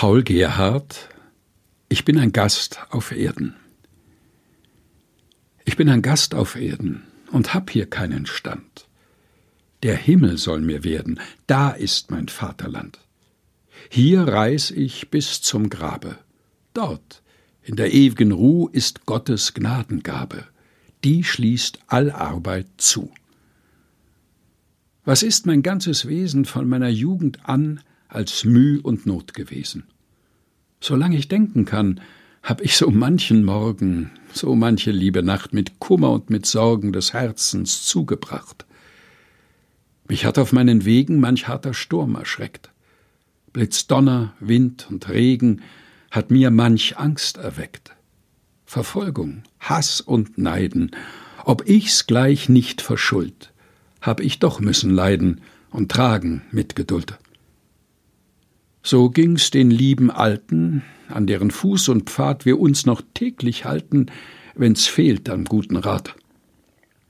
Paul Gerhardt Ich bin ein Gast auf Erden. Ich bin ein Gast auf Erden und hab hier keinen Stand. Der Himmel soll mir werden, da ist mein Vaterland. Hier reis ich bis zum Grabe. Dort, in der ewigen Ruh, ist Gottes Gnadengabe. Die schließt all Arbeit zu. Was ist mein ganzes Wesen von meiner Jugend an als Müh und Not gewesen? Solange ich denken kann, hab ich so manchen Morgen, so manche liebe Nacht mit Kummer und mit Sorgen des Herzens zugebracht. Mich hat auf meinen Wegen manch harter Sturm erschreckt. Blitzdonner, Wind und Regen hat mir manch Angst erweckt. Verfolgung, Hass und Neiden, ob ich's gleich nicht verschuld, hab ich doch müssen leiden und tragen mit Geduld. So ging's den lieben Alten, an deren Fuß und Pfad wir uns noch täglich halten, wenn's fehlt am guten Rat.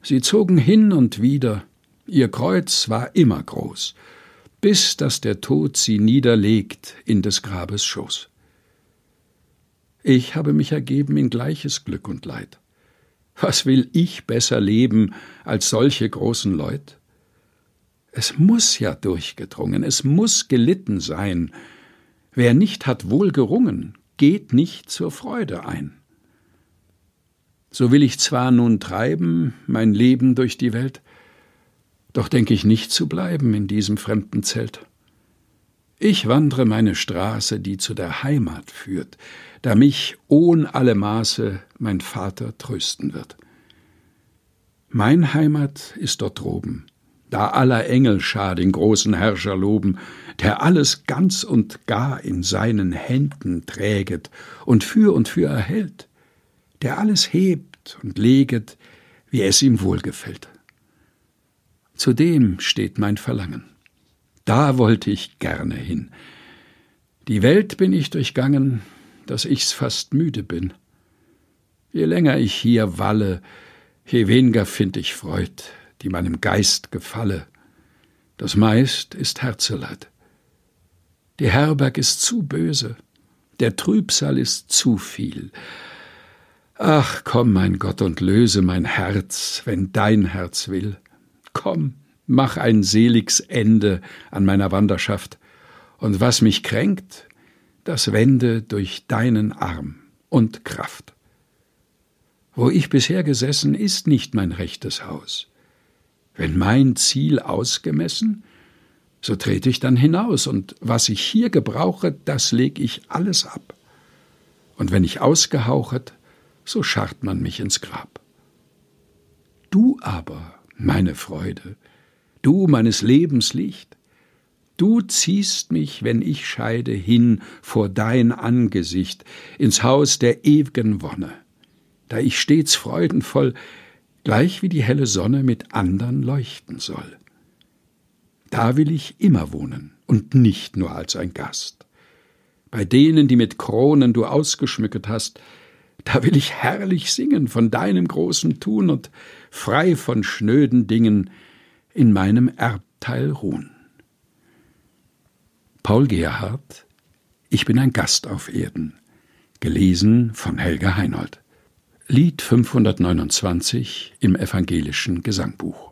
Sie zogen hin und wieder, ihr Kreuz war immer groß, bis dass der Tod sie niederlegt in des Grabes Schoß. Ich habe mich ergeben in gleiches Glück und Leid. Was will ich besser leben als solche großen Leut? Es muss ja durchgedrungen, es muss gelitten sein. Wer nicht hat wohl gerungen, geht nicht zur Freude ein. So will ich zwar nun treiben mein Leben durch die Welt, doch denk ich nicht zu bleiben in diesem fremden Zelt. Ich wandre meine Straße, die zu der Heimat führt, da mich ohn alle Maße mein Vater trösten wird. Mein Heimat ist dort droben, da aller Engel schar den großen Herrscher loben, der alles ganz und gar in seinen Händen träget und für und für erhält, der alles hebt und leget, wie es ihm wohlgefällt. Zu dem steht mein Verlangen. Da wollte ich gerne hin. Die Welt bin ich durchgangen, dass ich's fast müde bin. Je länger ich hier walle, je weniger find ich Freud, die meinem Geist gefalle. Das meist ist Herzeleid. Die Herberg ist zu böse, der Trübsal ist zu viel. Ach, komm, mein Gott, und löse mein Herz, wenn dein Herz will. Komm, mach ein seligs Ende an meiner Wanderschaft, und was mich kränkt, das wende durch deinen Arm und Kraft. Wo ich bisher gesessen, ist nicht mein rechtes Haus. Wenn mein Ziel ausgemessen, so trete ich dann hinaus, und was ich hier gebrauche, das leg ich alles ab. Und wenn ich ausgehauchet, so scharrt man mich ins Grab. Du aber, meine Freude, du meines Lebens Licht, du ziehst mich, wenn ich scheide, hin vor dein Angesicht ins Haus der ew'gen Wonne, da ich stets freudenvoll gleich wie die helle Sonne mit andern leuchten soll. Da will ich immer wohnen und nicht nur als ein Gast. Bei denen, die mit Kronen du ausgeschmücket hast, da will ich herrlich singen von deinem großen Tun und frei von schnöden Dingen in meinem Erbteil ruhen. Paul Gerhardt Ich bin ein Gast auf Erden. Gelesen von Helga Heinold. Lied 529 im evangelischen Gesangbuch